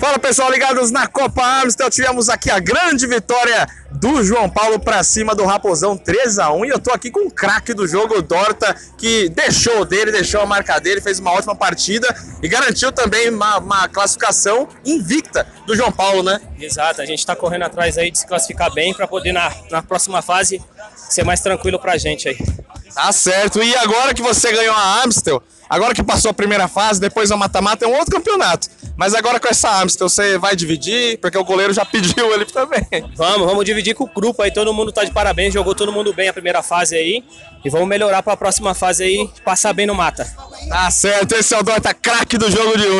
Fala pessoal, ligados na Copa Amstel, tivemos aqui a grande vitória do João Paulo para cima do Raposão 3 a 1 e eu tô aqui com o craque do jogo, o Dorta, que deixou dele, deixou a marca dele, fez uma ótima partida e garantiu também uma, uma classificação invicta do João Paulo, né? Exato, a gente está correndo atrás aí de se classificar bem para poder na, na próxima fase ser mais tranquilo pra gente aí. Tá certo. E agora que você ganhou a Amstel, agora que passou a primeira fase, depois a mata-mata, é um outro campeonato. Mas agora com essa Amstel, você vai dividir? Porque o goleiro já pediu ele também. Vamos, vamos dividir com o grupo aí, todo mundo tá de parabéns, jogou todo mundo bem a primeira fase aí. E vamos melhorar para a próxima fase aí, passar bem no mata. Tá certo, esse é o Dorta, craque do jogo de hoje.